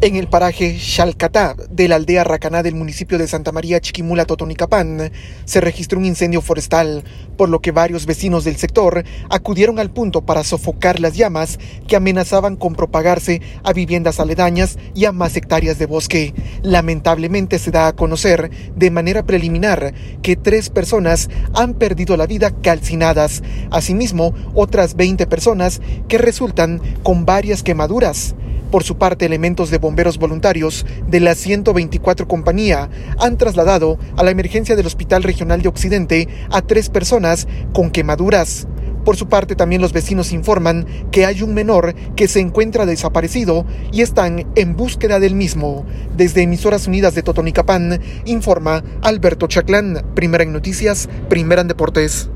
En el paraje Xalcatá de la aldea Racaná del municipio de Santa María Chiquimula, Totonicapán, se registró un incendio forestal, por lo que varios vecinos del sector acudieron al punto para sofocar las llamas que amenazaban con propagarse a viviendas aledañas y a más hectáreas de bosque. Lamentablemente se da a conocer de manera preliminar que tres personas han perdido la vida calcinadas, asimismo otras 20 personas que resultan con varias quemaduras. Por su parte, elementos de bomberos voluntarios de la 124 compañía han trasladado a la emergencia del Hospital Regional de Occidente a tres personas con quemaduras. Por su parte, también los vecinos informan que hay un menor que se encuentra desaparecido y están en búsqueda del mismo. Desde Emisoras Unidas de Totonicapán, informa Alberto Chaclán, primera en noticias, primera en deportes.